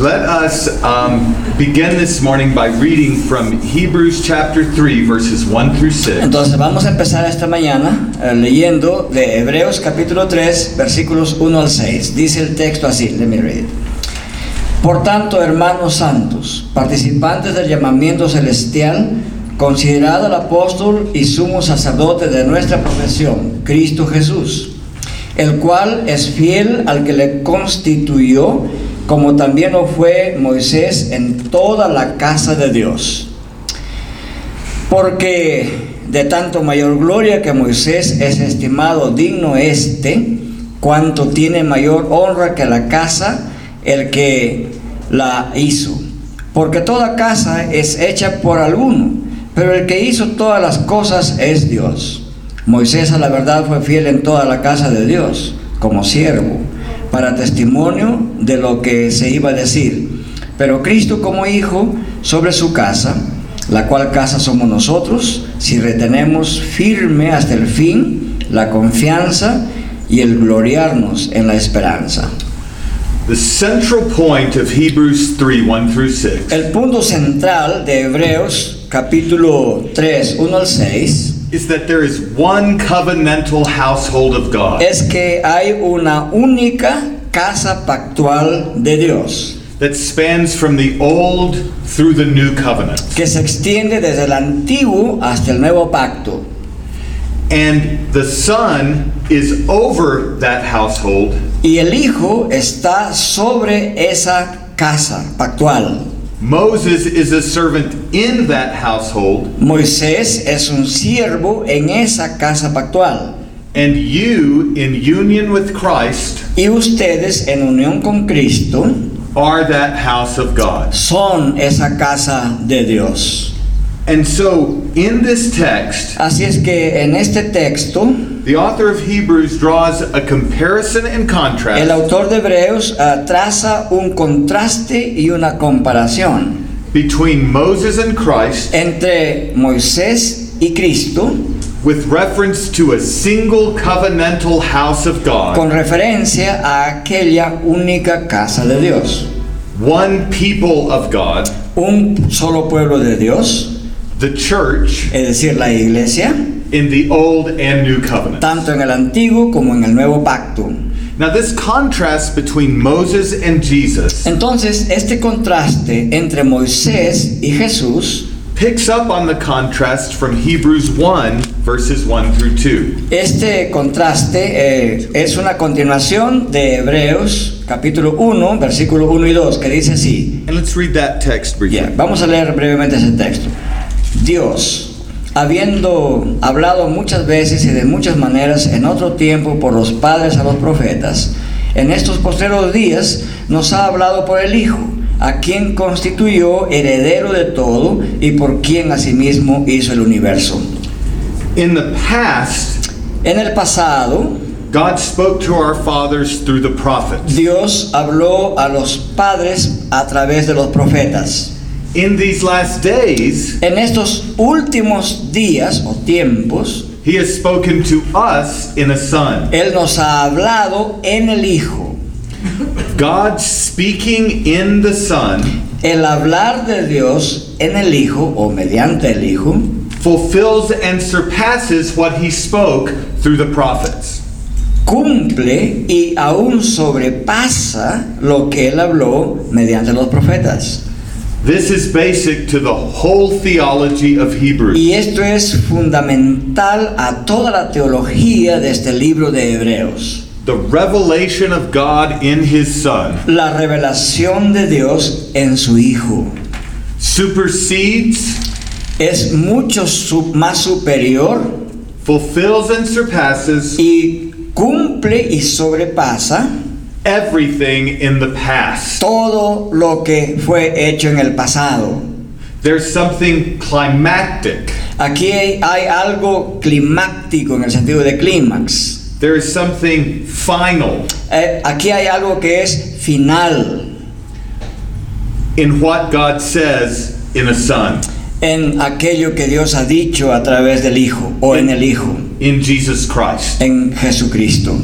Let us um, begin this morning by reading from Hebrews chapter 3, verses 1 through 6. Entonces vamos a empezar esta mañana eh, leyendo de Hebreos capítulo 3 versículos 1 al 6. Dice el texto así, let me read. Por tanto, hermanos santos, participantes del llamamiento celestial, considerad al apóstol y sumo sacerdote de nuestra profesión, Cristo Jesús, el cual es fiel al que le constituyó, como también lo fue Moisés en toda la casa de Dios. Porque de tanto mayor gloria que Moisés es estimado digno este, cuanto tiene mayor honra que la casa el que la hizo. Porque toda casa es hecha por alguno, pero el que hizo todas las cosas es Dios. Moisés a la verdad fue fiel en toda la casa de Dios, como siervo, para testimonio de lo que se iba a decir. Pero Cristo como hijo sobre su casa, la cual casa somos nosotros, si retenemos firme hasta el fin la confianza y el gloriarnos en la esperanza. The central point of Hebrews 3, 1 through 6 El punto central de Hebreos capítulo 3, 1 al 6, is that there is one covenantal household of God es que hay una única casa pactual de Dios that spans from the old through the new covenant. que se extiende desde el antiguo hasta el nuevo pacto. And the Son is over that household Y el Hijo está sobre esa casa pactual. Moses is a servant in that household, Moisés es un siervo en esa casa pactual. and you, in union with Christ, Y ustedes en unión con Cristo are that house of God. son esa casa de Dios. And so, in this text, Así es que en este texto the author of Hebrews draws a comparison and el contrast autor de Hebreos ah, traza un contraste y una comparación between Moses and Christ entre Moisés y Cristo with reference to a single covenantal house of God, con referencia a aquella única casa de Dios. one people of God, Un solo pueblo de Dios, the church, es decir, la iglesia, in the Old and New Covenant. tanto en el antiguo como en el nuevo pacto. Now, this contrast between Moses and Jesus Entonces, este contraste entre Moisés y Jesús picks up on the contrast from Hebrews 1, verses 1 through 2. Este contraste eh, es una continuación de Hebreos capítulo 1, versículo 1 y 2, que dice así. And let's read that text briefly. Bien, vamos a leer brevemente ese texto. Dios, habiendo hablado muchas veces y de muchas maneras en otro tiempo por los padres a los profetas, en estos postreros días nos ha hablado por el Hijo, a quien constituyó heredero de todo y por quien asimismo hizo el universo. In the past, En el pasado, God spoke to our fathers through the prophets. Dios habló a los padres a través de los profetas. In these last days, En estos últimos días o tiempos, He has spoken to us in a Son. Él nos ha hablado en el Hijo. God speaking in the Son El hablar de Dios en el Hijo o mediante el Hijo fulfills and surpasses what He spoke through the prophets. cumple y aún sobrepasa lo que Él habló mediante los profetas. This is basic to the whole theology of Hebrews. Y esto es fundamental a toda la teología de este libro de Hebreos. The revelation of God in His Son La revelación de Dios en su Hijo supersedes, es mucho más superior fulfills, and surpasses y cumple y sobrepasa everything in the past. todo lo que fue hecho en el pasado. There's something climactic. Aquí hay, hay algo climático en el sentido de clímax. There is something final Eh, aquí hay algo que es final in what God says in a Son, en aquello que Dios ha dicho a través del Hijo o en el Hijo, in Jesus Christ. en Jesucristo.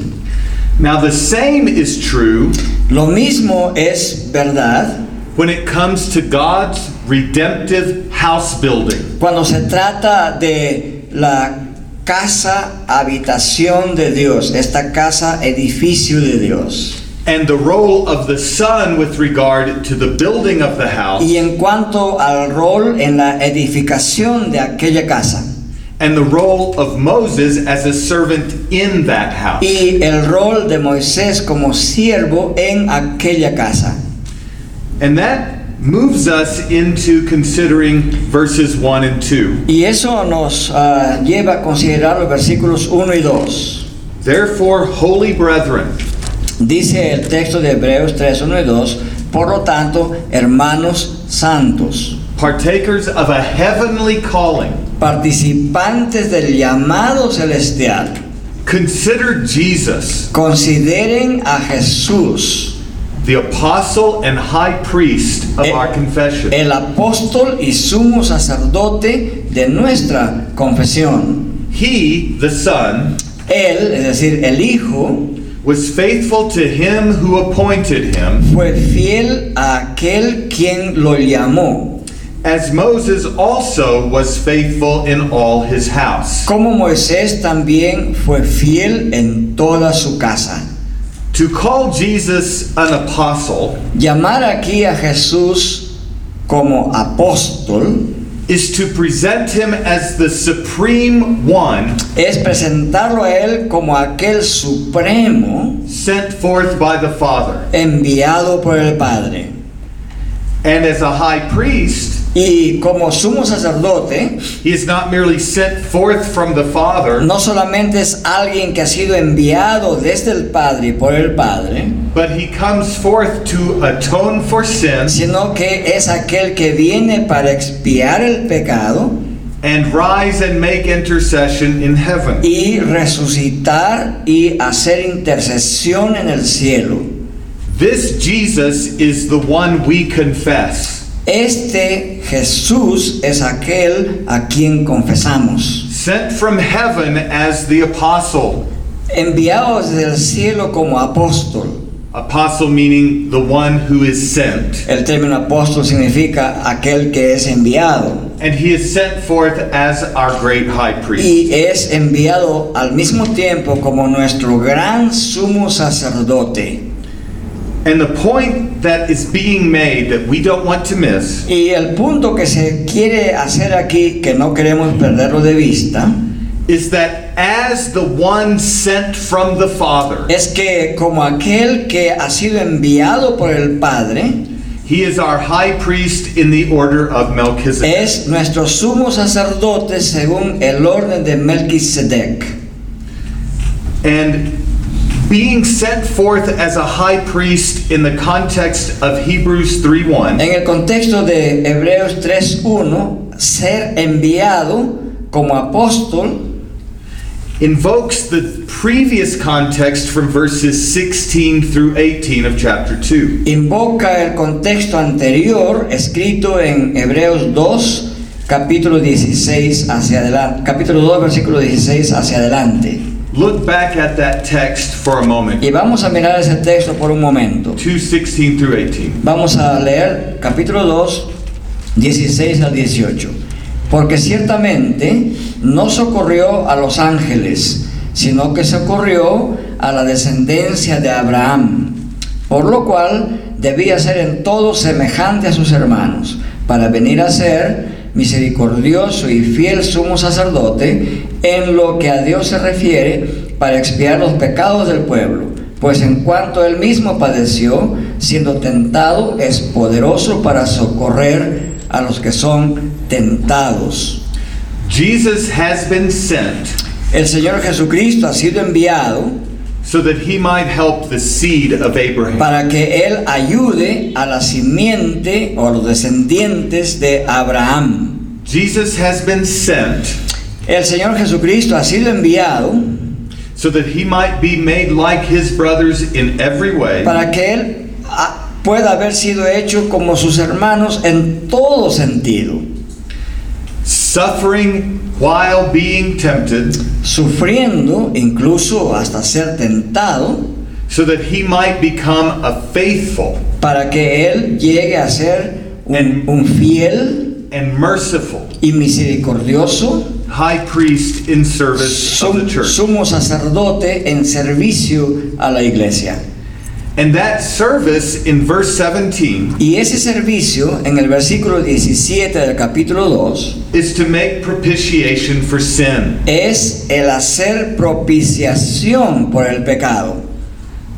Now, the same is true Lo mismo es verdad when it comes to God's redemptive house building. Cuando se trata de la casa habitación de Dios, esta casa edificio de Dios. And the role of the Son with regard to the building of the house, Y en cuanto al rol en la edificación de aquella casa and the role of Moses as a servant in that house. y el rol de Moisés como siervo en aquella casa. And that moves us into considering verses 1 and 2. Y eso nos ah, lleva a considerar los versículos 1 y 2. Therefore, holy brethren, Dice el texto de Hebreos 3, 1 y 2, por lo tanto, hermanos santos, partakers of a heavenly calling, participantes del llamado celestial, consider Jesus, consideren a Jesús, the apostle and high priest of Eh, our confession, el apóstol y sumo sacerdote de nuestra confesión. he, the Son, Él, es decir, el Hijo, was faithful to him who appointed him, fue fiel a aquel quien lo llamó, as Moses also was faithful in all his house. como Moisés también fue fiel en toda su casa. To call Jesus an apostle Llamar aquí a Jesús como apóstol is to present him as the supreme one es presentarlo a Él como aquel supremo sent forth by the Father. enviado por el Padre. And as a high priest, Y como sumo sacerdote, he is not merely sent forth from the Father, no solamente es alguien que ha sido enviado desde el Padre por el Padre, but he comes forth to atone for sin sino que es aquel que viene para expiar el pecado and rise and make intercession in heaven. y resucitar y hacer intercesión en el cielo. This Jesus is the one we confess. Este Jesús es aquel a quien confesamos. Sent from heaven as the apostle. Enviado desde el cielo como apóstol. Apostle meaning the one who is sent. El término apóstol significa aquel que es enviado. And he is sent forth as our great high priest. Y es enviado al mismo tiempo como nuestro gran sumo sacerdote. And the point that is being made that we don't want to miss Y el punto que se quiere hacer aquí, que no queremos perderlo de vista, is that as the one sent from the Father, es que como aquel que ha sido enviado por el Padre, he is our high priest in the order of Melchizedek. es nuestro sumo sacerdote según el orden de Melquisedec. And being sent forth as a high priest in the context of Hebrews 3:1 En el contexto de Hebreos 3.1, ser enviado como apóstol invokes the previous context from verses 16 through 18 of chapter 2. invoca el contexto anterior escrito en Hebreos 2, capítulo 16 hacia adelante, capítulo 2, versículo 16 hacia adelante. Look back at that text for a moment. Y vamos a mirar ese texto por un momento. 2:16 through 18. Vamos a leer capítulo 2, 16 al 18. Porque ciertamente no socorrió a los ángeles, sino que socorrió a la descendencia de Abraham, por lo cual debía ser en todo semejante a sus hermanos, para venir a ser misericordioso y fiel sumo sacerdote en lo que a Dios se refiere para expiar los pecados del pueblo. Pues en cuanto él mismo padeció, siendo tentado, es poderoso para socorrer a los que son tentados. Jesus has been sent El Señor Jesucristo ha sido enviado so that he might help the seed of Abraham. para que Él ayude a la simiente o a los descendientes de Abraham. Jesus has been sent El Señor Jesucristo ha sido enviado so that he might be made like his brothers in every way, para que Él ah, pueda haber sido hecho como sus hermanos en todo sentido, suffering while being tempted, sufriendo incluso hasta ser tentado, so that he might become a faithful para que Él llegue a ser un, un fiel and merciful. y misericordioso high priest in service of the church. sumo sacerdote en servicio a la iglesia. And that service in verse 17 Y ese servicio en el versículo 17 del capítulo 2 is to make propitiation for sin. es el hacer propiciación por el pecado.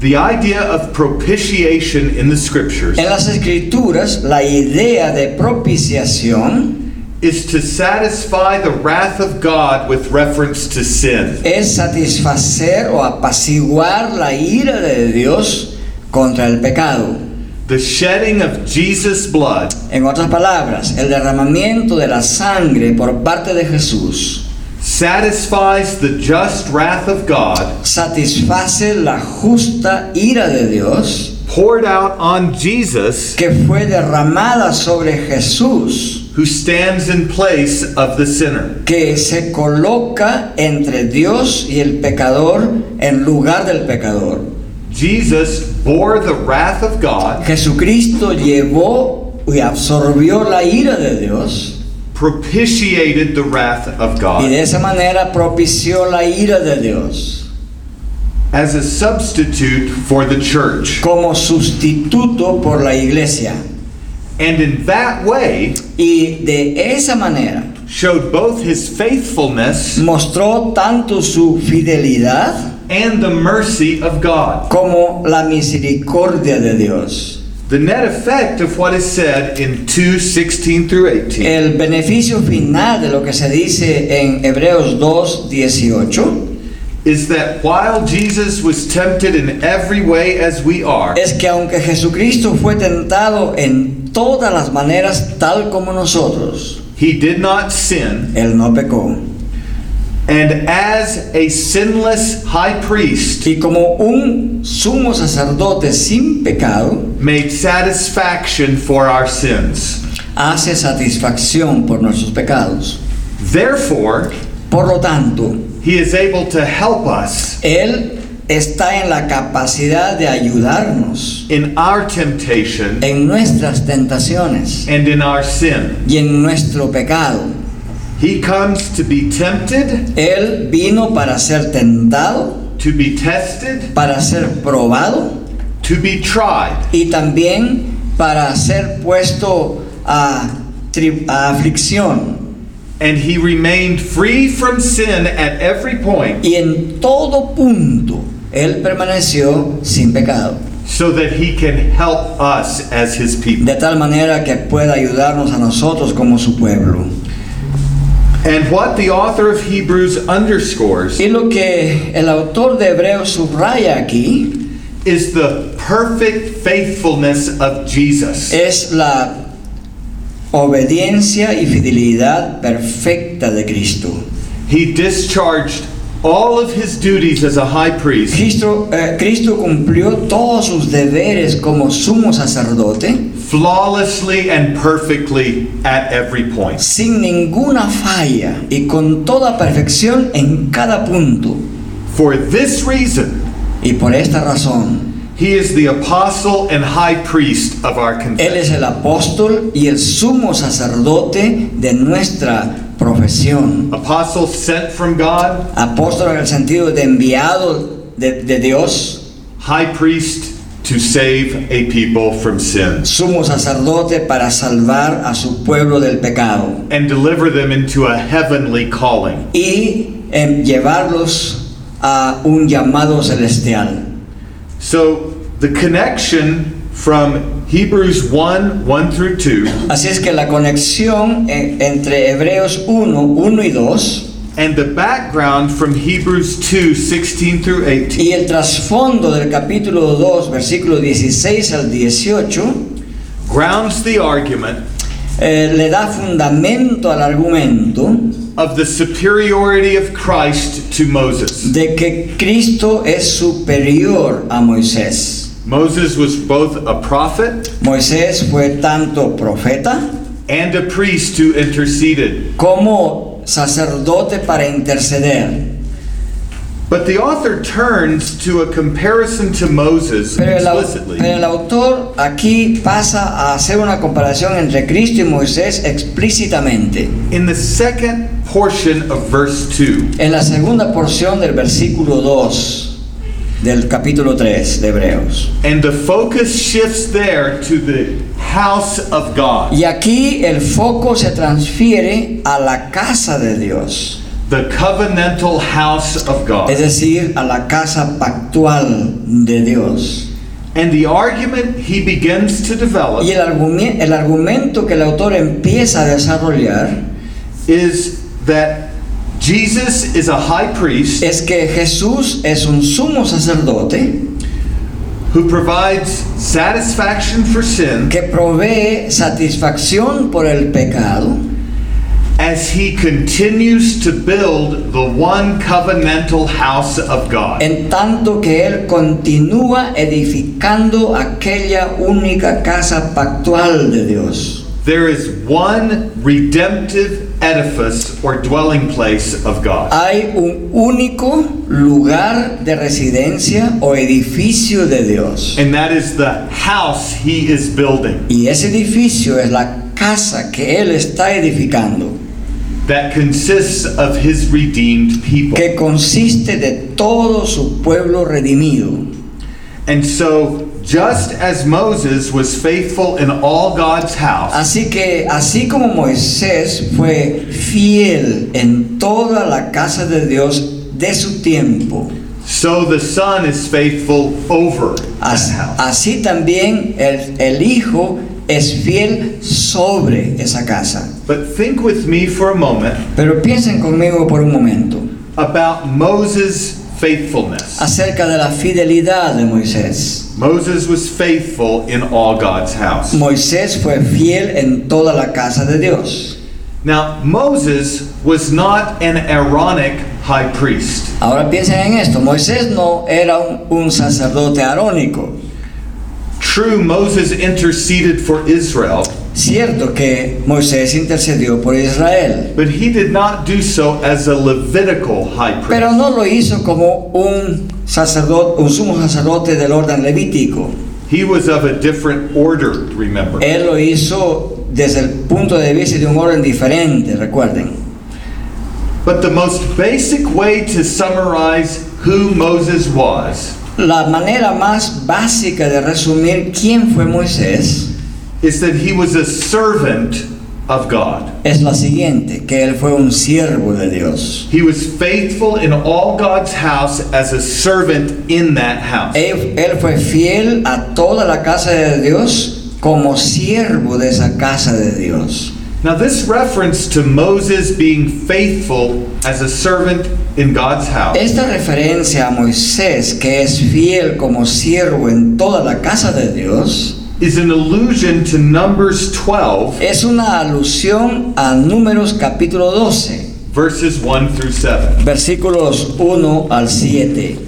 The idea of propitiation in the scriptures En las escrituras, la idea de propiciación is to satisfy the wrath of God with reference to sin. es satisfacer o apaciguar la ira de Dios contra el pecado. The shedding of Jesus' blood En otras palabras, el derramamiento de la sangre por parte de Jesús satisfies the just wrath of God satisface la justa ira de Dios poured out on Jesus que fue derramada sobre Jesús, who stands in place of the sinner. que se coloca entre Dios y el pecador en lugar del pecador. Jesus bore the wrath of God, Jesucristo llevó y absorbió la ira de Dios propitiated the wrath of y God de esa manera propició la ira de Dios as a substitute for the church. como sustituto por la iglesia. And in that way Y de esa manera showed both his faithfulness mostró tanto su fidelidad and the mercy of God. como la misericordia de Dios. The net effect of what is said in 2:16 through 18 El beneficio final de lo que se dice en Hebreos 2, 18 is that while Jesus was tempted in every way as we are, es que aunque Jesucristo fue tentado en todas las maneras tal como nosotros, he did not sin. Él no pecó. And as a sinless high priest, Y como un sumo sacerdote sin pecado, made satisfaction for our sins. hace satisfacción por nuestros pecados. Therefore, Por lo tanto, he is able to help us Él está en la capacidad de ayudarnos in our temptation en nuestras tentaciones and in our sin. y en nuestro pecado. He comes to be tempted, Él vino para ser tentado, to be tested, para ser probado to be tried. y también para ser puesto a, a aflicción. And he remained free from sin at every point Y en todo punto, Él permaneció sin pecado. so that he can help us as his people. De tal manera que pueda ayudarnos a nosotros como su pueblo. And what the author of Hebrews underscores Y lo que el autor de Hebreos subraya aquí is the perfect faithfulness of Jesus. es la obediencia y fidelidad perfecta de Cristo. He discharged all of his duties as a high priest Cristo, eh, Cristo cumplió todos sus deberes como sumo sacerdote flawlessly and perfectly at every point. sin ninguna falla y con toda perfección en cada punto. For this reason, Y por esta razón, he is the apostle and high priest of our Él confession. es el apóstol y el sumo sacerdote de nuestra profesión. Apostle sent from God, Apóstol en el sentido de enviado de, de Dios, high priest to save a people from sin sumo sacerdote para salvar a su pueblo del pecado and deliver them into a heavenly calling. y em, llevarlos a un llamado celestial. So the connection from Hebrews 1 1 through 2 Así es que la conexión eh, entre Hebreos 1, 1 y 2 and the background from Hebrews 2 16 through 18 y el trasfondo del capítulo 2, versículo 16 al 18, grounds the argument eh, le da fundamento al argumento of the superiority of Christ to Moses. de que Cristo es superior a Moisés. Moses was both a prophet Moisés fue tanto profeta and a priest who interceded. como sacerdote para interceder. But the author turns to a comparison to Moses Pero el, au- explicitly. pero el autor aquí pasa a hacer una comparación entre Cristo y Moisés explícitamente. In the second portion of verse 2, En la segunda porción del versículo 2 del capítulo 3 de Hebreos. and the focus shifts there to the house of God, Y aquí el foco se transfiere a la casa de Dios, the covenantal house of God. es decir, a la casa pactual de Dios. And the argument he begins to develop Y el, argumen- el argumento que el autor empieza a desarrollar is that Jesus is a high priest es que Jesús es un sumo sacerdote who provides satisfaction for sin que provee satisfacción por el pecado as he continues to build the one covenantal house of God. en tanto que Él continúa edificando aquella única casa pactual de Dios. There is one redemptive edifice or dwelling place of God. Hay un único lugar de residencia o edificio de Dios. And that is the house he is building Y ese edificio es la casa que Él está edificando, that consists of his redeemed people. que consiste de todo su pueblo redimido. And so, just as Moses was faithful in all God's house, Así que, así como Moisés fue fiel en toda la casa de Dios de su tiempo, so the Son is faithful over as- house. así también el, el Hijo es fiel sobre esa casa. But think with me for a moment Pero piensen conmigo por un momento about Moses' faithfulness. acerca de la fidelidad de Moisés. Moses was faithful in all God's house. Moisés fue fiel en toda la casa de Dios. Now, Moses was not an Aaronic high priest. Ahora piensen en esto, Moisés no era un, un sacerdote arónico. True, Moses interceded for Israel, Cierto que Moisés intercedió por Israel, but he did not do so as a Levitical high priest. pero no lo hizo como un sacerdote, un sumo sacerdote del orden levítico. He was of a different order, remember. Él lo hizo desde el punto de vista de un orden diferente, recuerden. But the most basic way to summarize who Moses was La manera más básica de resumir quién fue Moisés is that he was a servant of God. es la siguiente, que él fue un siervo de Dios. He was faithful in all God's house as a servant in that house. Él, él fue fiel a toda la casa de Dios como siervo de esa casa de Dios. Now, this reference to Moses being faithful as a servant in God's house Esta referencia a Moisés, que es fiel como siervo en toda la casa de Dios, is an allusion to Numbers 12, es una alusión a Números capítulo 12, verses 1 through 7. versículos 1 al 7.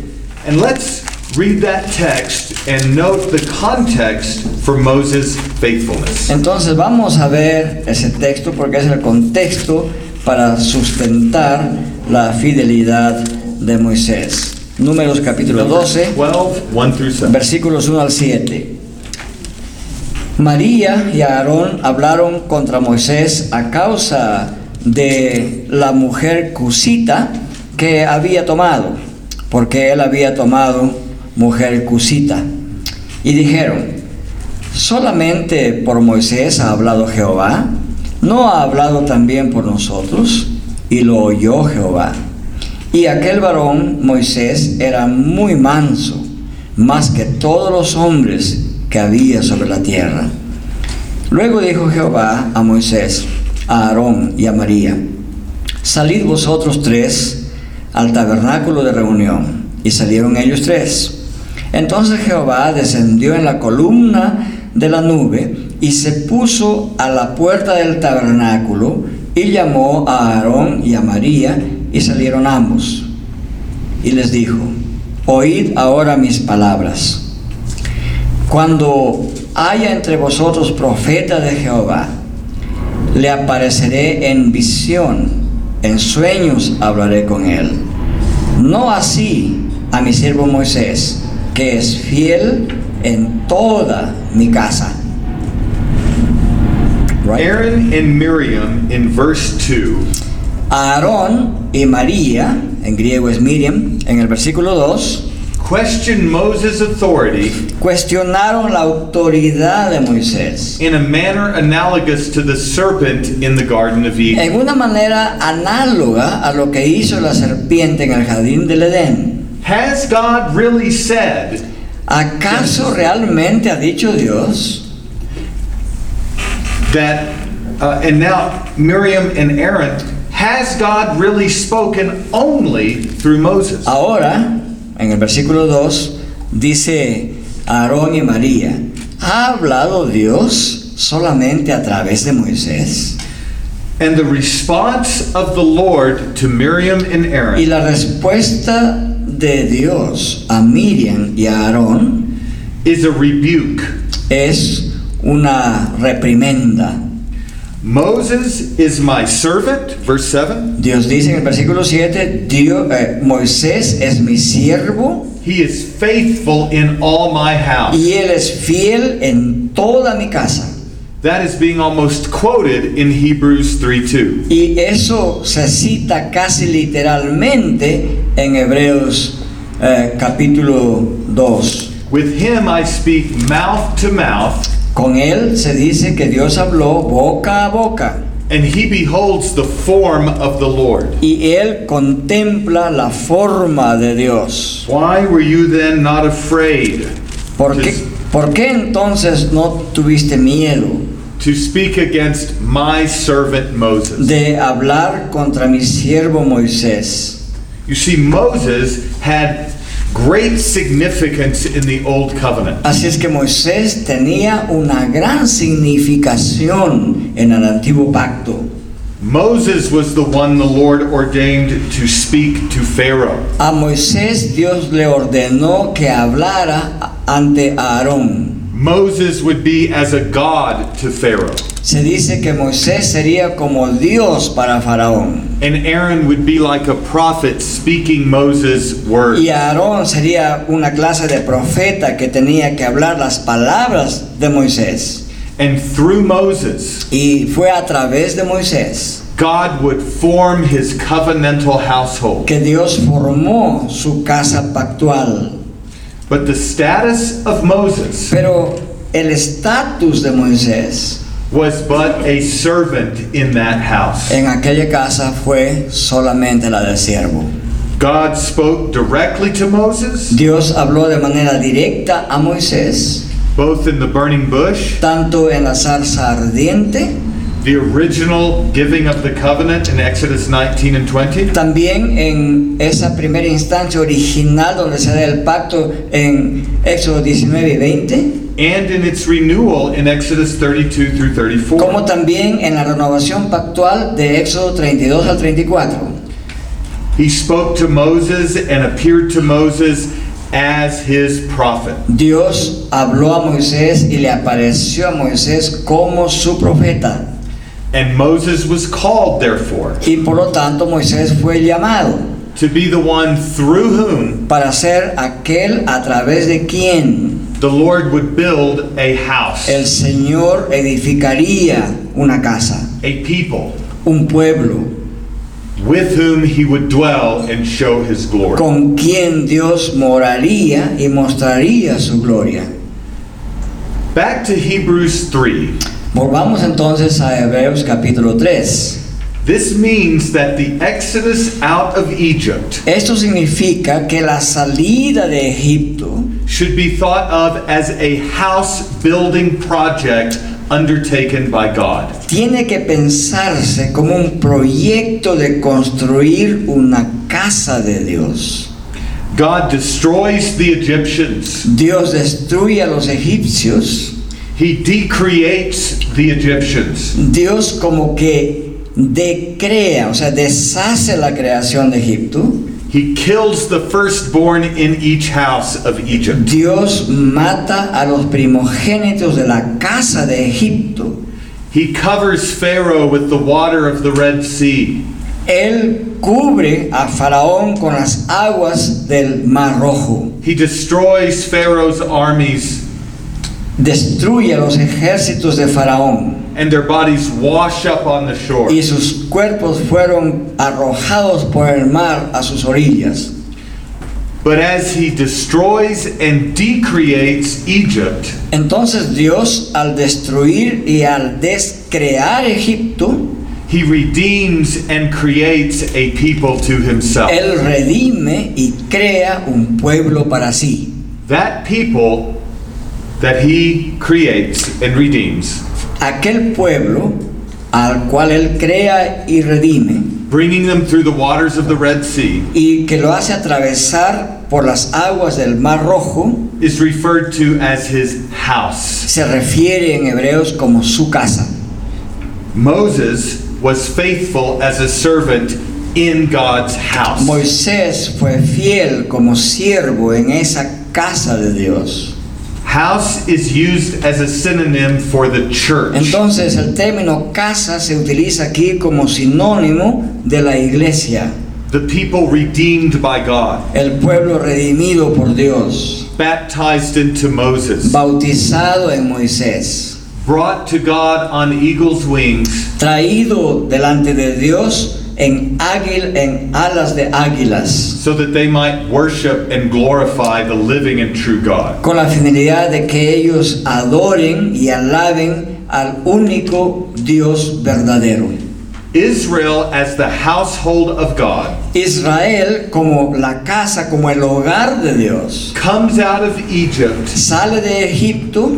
And let's read that text and note the context for Moses' faithfulness. Entonces vamos a ver ese texto porque es el contexto para sustentar la fidelidad de Moisés. Números capítulo 12, 12, 1 through 7. versículos 1 al 7. María y Aarón hablaron contra Moisés a causa de la mujer cusita que había tomado, porque él había tomado mujer cusita. Y dijeron, ¿solamente por Moisés ha hablado Jehová? ¿No ha hablado también por nosotros? Y lo oyó Jehová. Y aquel varón, Moisés, era muy manso, más que todos los hombres que había sobre la tierra. Luego dijo Jehová a Moisés, a Aarón y a María, salid vosotros tres al tabernáculo de reunión. Y salieron ellos tres. Entonces Jehová descendió en la columna de la nube y se puso a la puerta del tabernáculo y llamó a Aarón y a María y salieron ambos. Y les dijo, oíd ahora mis palabras. Cuando haya entre vosotros profeta de Jehová, le apareceré en visión, en sueños hablaré con él. No así a mi siervo Moisés, que es fiel en toda mi casa. Right? Aaron and Miriam in verse 2 Aarón y María, en griego es Miriam, en el versículo 2, question Moses' authority cuestionaron la autoridad de Moisés in a manner analogous to the serpent in the Garden of Eden. en una manera análoga a lo que hizo la serpiente en el jardín del Edén. Has God really said, ¿Acaso realmente ha dicho Dios? that, uh, and now Miriam and Aaron, has God really spoken only through Moses? Ahora, en el versículo 2, dice Aarón y María, ¿ha hablado Dios solamente a través de Moisés? And the response of the Lord to Miriam and Y la respuesta de Dios a Miriam y a Aarón is a rebuke. es una reprimenda. Moses is my servant, verse 7. Dios dice en el versículo 7, Dios, eh, Moisés es mi siervo He is faithful in all my house. y él es fiel en toda mi casa. That is being almost quoted in Hebrews 3 2. Y eso se cita casi literalmente en Hebreos eh, capítulo 2. With him I speak mouth to mouth, Con él se dice que Dios habló boca a boca and he beholds the form of the Lord. y él contempla la forma de Dios. Why were you then not afraid ¿Por qué, por qué entonces no tuviste miedo to speak against my servant Moses? de hablar contra mi siervo Moisés? You see, Moses had great significance in the Old Covenant. Así es que Moisés tenía una gran significación en el antiguo pacto. Moses was the one the Lord ordained to speak to Pharaoh. A Moisés Dios le ordenó que hablara ante Aarón. Moses would be as a god to Pharaoh, Se dice que Moisés sería como Dios para Faraón. and Aaron would be like a prophet speaking Moses' words. Y Aarón sería una clase de profeta que tenía que hablar las palabras de Moisés. And through Moses, Y fue a través de Moisés God would form his covenantal household. que Dios formó su casa pactual. But the status of Moses Pero el estatus de Moisés was but a servant in that house. en aquella casa fue solamente la del siervo. God spoke directly to Moses, Dios habló de manera directa a Moisés, both in the burning bush, tanto en la zarza ardiente, the original giving of the covenant in Exodus 19 and 20, también en esa primera instancia original donde se da el pacto en Éxodo 19 y 20, and in its renewal in Exodus 32 through 34. como también en la renovación pactual de Éxodo 32 al 34. He spoke to Moses and appeared to Moses as his prophet. Dios habló a Moisés y le apareció a Moisés como su profeta. And Moses was called, therefore, Y por lo tanto Moisés fue llamado to be the one through whom para ser aquel a través de quien the Lord would build a house, el Señor edificaría una casa, a people un pueblo, with whom he would dwell and show his glory. con quien Dios moraría y mostraría su gloria. Back to Hebrews 3. Volvamos entonces a Hebreos capítulo 3. This means that the exodus out of Egypt Esto significa que la salida de Egipto should be thought of as a house building project undertaken by God. tiene que pensarse como un proyecto de construir una casa de Dios. God destroys the Egyptians. Dios destruye a los egipcios. He decreates the Egyptians. Dios como que decrea, o sea, deshace la creación de Egipto. He kills the firstborn in each house of Egypt. Dios mata a los primogénitos de la casa de Egipto. He covers Pharaoh with the water of the Red Sea. Él cubre a Faraón con las aguas del Mar Rojo. He destroys Pharaoh's armies, Destruye los ejércitos de Faraón. and their bodies wash up on the shore. Y sus cuerpos fueron arrojados por el mar a sus orillas. But as he destroys and decreates Egypt, Entonces Dios al destruir y al descrear Egipto, he redeems and creates a people to himself. Él redime y crea un pueblo para sí. That people that he creates and redeems, Aquel pueblo al cual Él crea y redime bringing them through the waters of the Red Sea, y que lo hace atravesar por las aguas del Mar Rojo, is referred to as his house. se refiere en hebreos como su casa. Moses was faithful as a servant in God's house. Moisés fue fiel como siervo en esa casa de Dios. House is used as a synonym for the church. Entonces el término casa se utiliza aquí como sinónimo de la iglesia, The people redeemed by God, el pueblo redimido por Dios, baptized into Moses, bautizado en Moisés, brought to God on eagle's wings, traído delante de Dios en águil en alas de águilas, so that they might worship and glorify the living and true God. con la finalidad de que ellos adoren y alaben al único Dios verdadero. Israel as the household of God Israel como la casa, como el hogar de Dios, comes out of Egypt sale de Egipto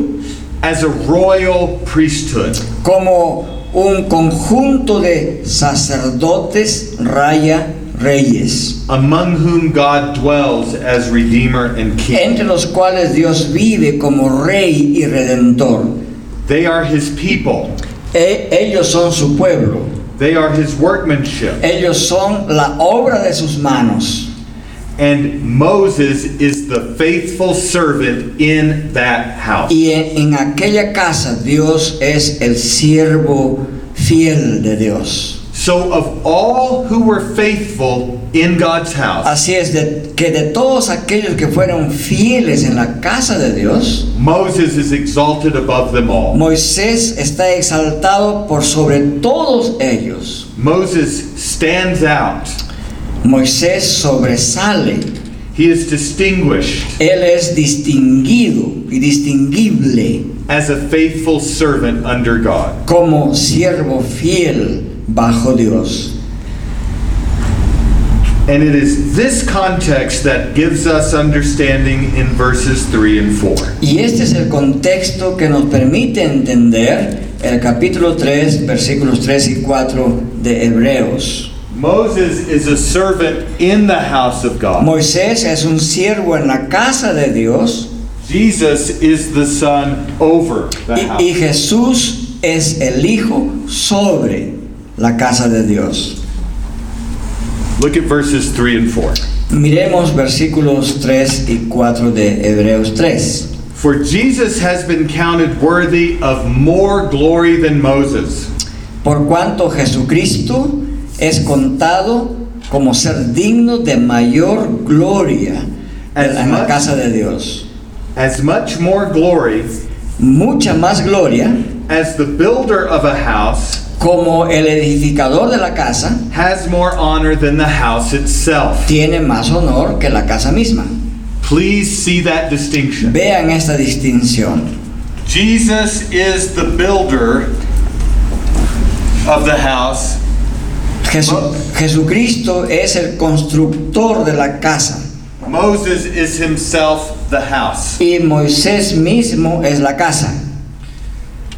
as a royal priesthood. como un conjunto de sacerdotes, raya, reyes, among whom God dwells as Redeemer and King. entre los cuales Dios vive como rey y redentor. They are His people, E- ellos son su pueblo, they are His workmanship. ellos son la obra de sus manos. And Moses is the faithful servant in that house. Y en, en aquella casa Dios es el siervo fiel de Dios. So, of all who were faithful in God's house, Así es de, que de todos aquellos que fueron fieles en la casa de Dios, Moses is exalted above them all. Moisés está exaltado por sobre todos ellos. Moses stands out, Moisés sobresale. he is distinguished Él es distinguido y distinguible as a faithful servant under God. como siervo fiel bajo Dios. And it is this context that gives us understanding in verses 3 and 4. Y este es el contexto que nos permite entender el capítulo 3, versículos 3 y 4 de Hebreos. Moses is a servant in the house of God. Moisés es un siervo en la casa de Dios Jesus is the son over the y, y. Jesús es el Hijo sobre la casa de Dios. Look at verses 3 and 4. Miremos versículos 3 y 4 de Hebreos 3. For Jesus has been counted worthy of more glory than Moses, Por cuanto Jesucristo es contado como ser digno de mayor gloria en en la casa de Dios. as much more glory Mucha más gloria as the builder of a house como el edificador de la casa has more honor than the house itself. tiene más honor que la casa misma. Please see that distinction. Vean esta distinción. Jesus is the builder of the house, Jesu- Jesucristo es el constructor de la casa Moses is himself the house. y Moisés mismo es la casa.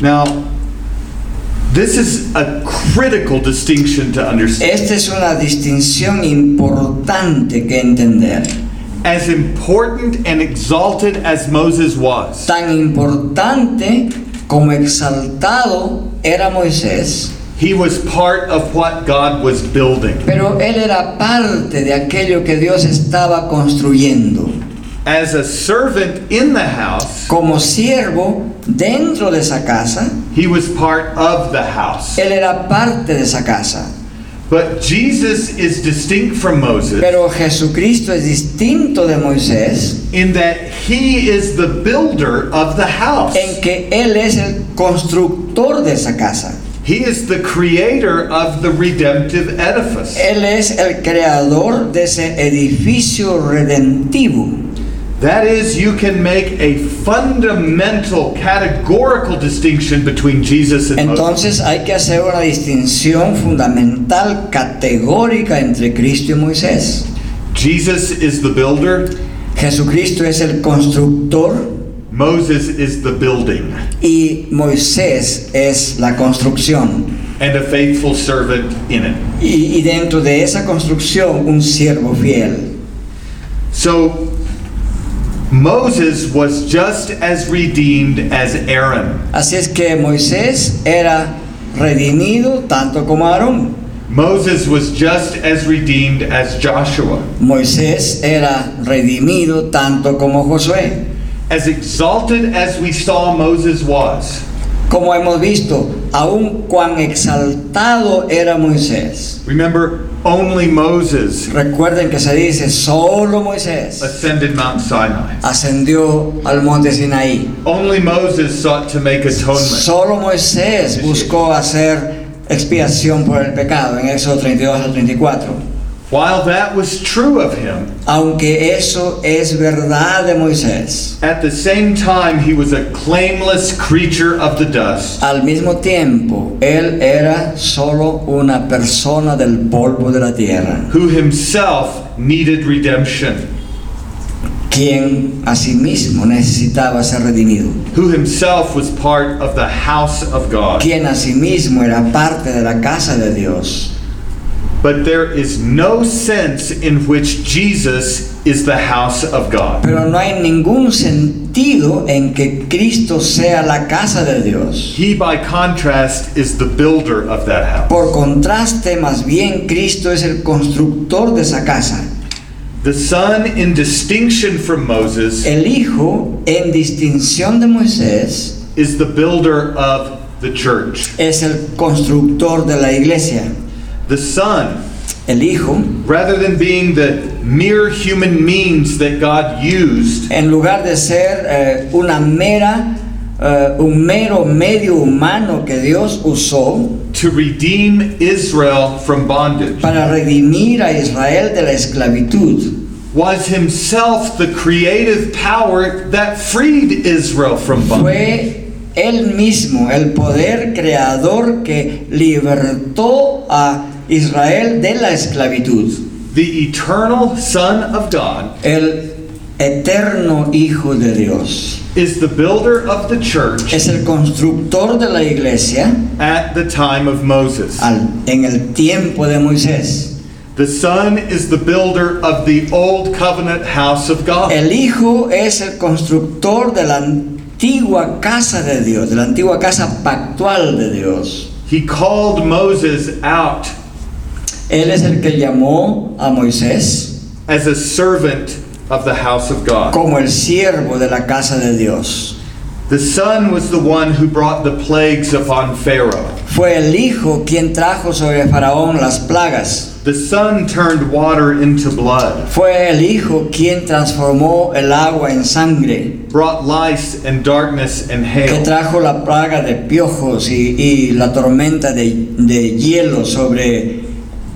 Now, this is a critical distinction to understand. Esta es una distinción importante que entender. As important and exalted as Moses was, Tan importante como exaltado era Moisés, he was part of what God was building. pero él era parte de aquello que Dios estaba construyendo. As a servant in the house, Como siervo dentro de esa casa, he was part of the house. él era parte de esa casa. But Jesus is distinct from Moses Pero Jesucristo es distinto de Moisés in that he is the builder of the house. en que Él es el constructor de esa casa. He is the creator of the redemptive edifice. Él es el creador de ese edificio redentivo. That is, you can make a fundamental, categorical distinction between Jesus and Moses. Entonces hay que hacer una distinción fundamental, categórica entre Cristo y Moisés. Jesus is the builder, Jesucristo es el constructor Moses is the building, y Moisés es la construcción. and a faithful servant in it. Y, y dentro de esa construcción un siervo fiel. So, Moses was just as redeemed as Aaron. Así es que Moisés era redimido tanto como Aarón. Moses was just as redeemed as Joshua. Moisés era redimido tanto como Josué. As exalted as we saw Moses was, Como hemos visto, aun cuán exaltado era Moisés. remember, only Moses Recuerden que se dice, solo Moisés ascended Mount Sinai. ascendió al monte Sinaí. Only Moses sought to make atonement. Solo Moisés buscó hacer expiación por el pecado en Éxodo 32 al 34. While that was true of him, Aunque eso es verdad de Moisés, at the same time he was a claimless creature of the dust. al mismo tiempo él era solo una persona del polvo de la tierra, who himself needed redemption, quien asimismo necesitaba ser redimido, who himself was part of the house of God. quien asimismo era parte de la casa de Dios. But there is no sense in which Jesus is the house of God. Pero no hay ningún sentido en que Cristo sea la casa de Dios. He, by contrast, is the builder of that house. Por contraste, más bien Cristo es el constructor de esa casa. The Son, in distinction from Moses, El Hijo, en distinción de Moisés, is the builder of the church. es el constructor de la iglesia. The Son, El Hijo, rather than being the mere human means that God used en lugar de ser eh, una mera, eh, un mero medio humano que Dios usó to redeem Israel from bondage, para redimir a Israel de la esclavitud, was himself the creative power that freed Israel from bondage. fue él mismo el poder creador que libertó a Israel de la esclavitud. The eternal Son of God El eterno Hijo de Dios is the builder of the church es el constructor de la iglesia at the time of Moses. al- en el tiempo de Moisés. The Son is the builder of the old covenant house of God. El Hijo es el constructor de la antigua casa de Dios, de la antigua casa pactual de Dios. He called Moses out Él es el que llamó a Moisés as a servant of the house of God. como el siervo de la casa de Dios. The Son was the one who brought the plagues upon Pharaoh. Fue el Hijo quien trajo sobre Faraón las plagas. The Son turned water into blood, Fue el Hijo quien transformó el agua en sangre, brought lice and darkness and que hail. trajo la plaga de piojos y, y la tormenta de, de hielo sobre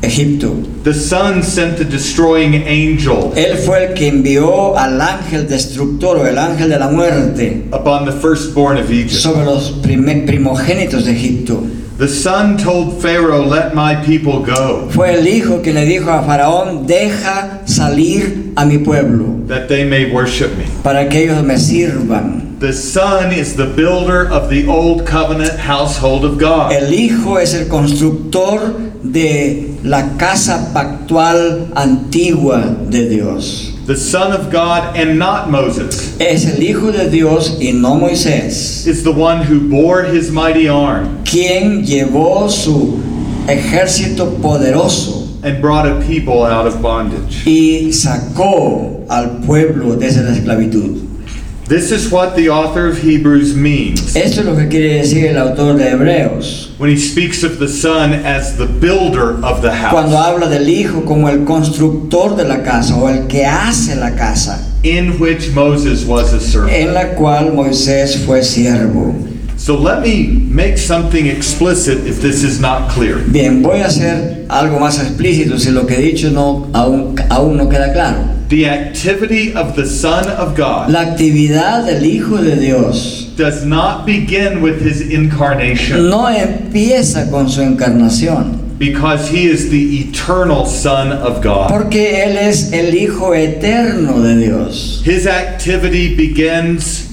Egipto. The Son sent the destroying angel Él fue el que envió al ángel destructor o el ángel de la muerte upon the firstborn of Egypt. sobre los primogénitos de Egipto. The Son told Pharaoh, Let my people go, Fue el hijo que le dijo a Faraón, deja salir a mi pueblo that they may worship me. para que ellos me sirvan. The Son is the builder of the old covenant household of God. El hijo es el constructor de la casa pactual antigua de Dios. The Son of God and not Moses Es el hijo de Dios y no Moisés, is the one who bore his mighty arm quien llevó su ejército poderoso and brought a people out of bondage. y sacó al pueblo desde la esclavitud. This is what the author of Hebrews means Esto es lo que quiere decir el autor de Hebreos when he speaks of the Son as the builder of the house. cuando habla del Hijo como el constructor de la casa o el que hace la casa, in which Moses was a servant. en la cual Moisés fue siervo. So let me make something explicit if this is not clear. Bien, voy a hacer algo más explícito si lo que he dicho no, aún, aún no queda claro. The activity of the Son of God La actividad del Hijo de Dios does not begin with his incarnation no empieza con su encarnación, because he is the eternal Son of God. porque Él es el Hijo eterno de Dios. His activity begins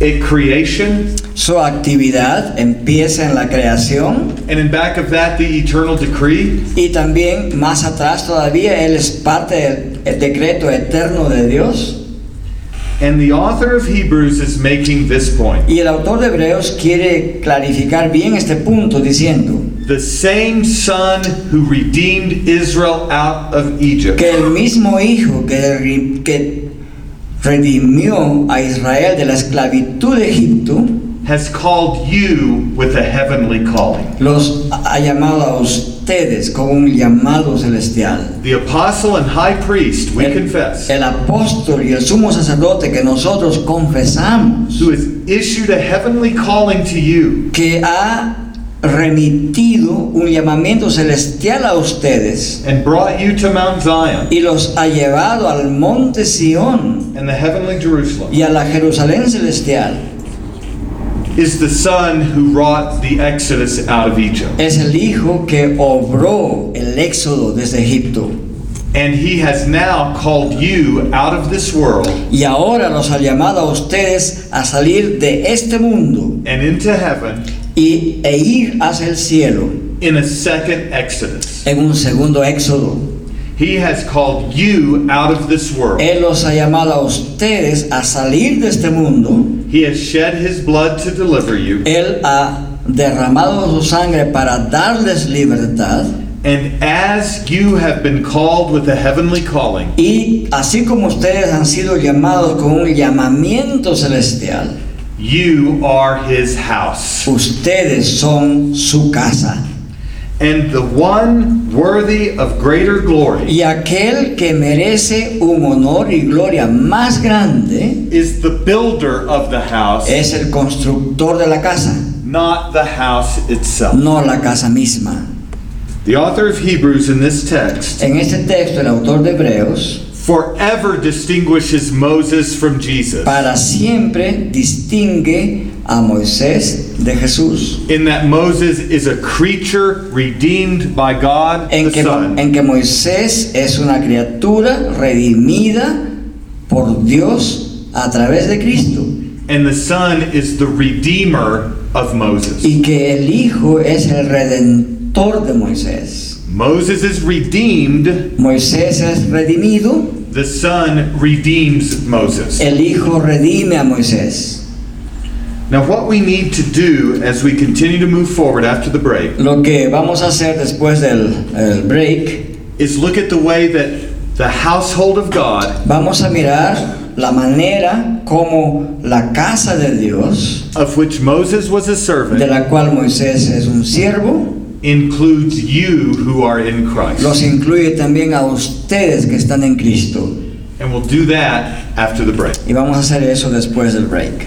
at creation, Su actividad empieza en la creación and in back of that, the eternal decree. y también más atrás todavía Él es parte del el decreto eterno de Dios. And the author of Hebrews is making this point. Y el autor de Hebreos quiere clarificar bien este punto diciendo The same Son who redeemed Israel out of Egypt que el mismo Hijo que, que redimió a Israel de la esclavitud de Egipto, has called you with a heavenly calling. los ha llamado a ustedes con un llamado celestial. The apostle and high priest, we confess, El apóstol y el sumo sacerdote que nosotros confesamos, who has issued a heavenly calling to you, que ha remitido un llamamiento celestial a ustedes and brought you to Mount Zion y los ha llevado al monte Sión and the heavenly Jerusalem, y a la Jerusalén celestial. is the Son who wrought the exodus out of Egypt. Es el Hijo que obró el éxodo desde Egipto And he has now called you out of this world y ahora los ha llamado a ustedes a salir de este mundo and into heaven y, e ir hacia el cielo in a second exodus. en un segundo éxodo. He has called you out of this world. Él los ha llamado a ustedes a salir de este mundo. He has shed his blood to deliver you. Él ha derramado su sangre para darles libertad. And as you have been called with a heavenly calling, Y así como ustedes han sido llamados con un llamamiento celestial, you are his house. ustedes son su casa. And the one worthy of greater glory Y aquel que merece un honor y gloria más grande is the builder of the house, es el constructor de la casa, not the house itself. no la casa misma. The author of Hebrews in this text En este texto el autor de Hebreos forever distinguishes Moses from Jesus para siempre distingue a Moisés de Jesús. in that Moses is a creature redeemed by God En the que, Son. en que Moisés es una criatura redimida por Dios a través de Cristo And the Son is the redeemer of Moses. y que el Hijo es el redentor de Moisés. Moses is redeemed, Moisés es redimido, the Son redeems Moses. el Hijo redime a Moisés. Now, what we need to do as we continue to move forward after the break Lo que vamos a hacer después del el break, is look at the way that the household of God vamos a mirar la manera como la casa de Dios, of which Moses was a servant. de la cual Moisés es un siervo, includes you who are in Christ. los incluye también a ustedes que están en Cristo. And we'll do that after the break. Y vamos a hacer eso después del break.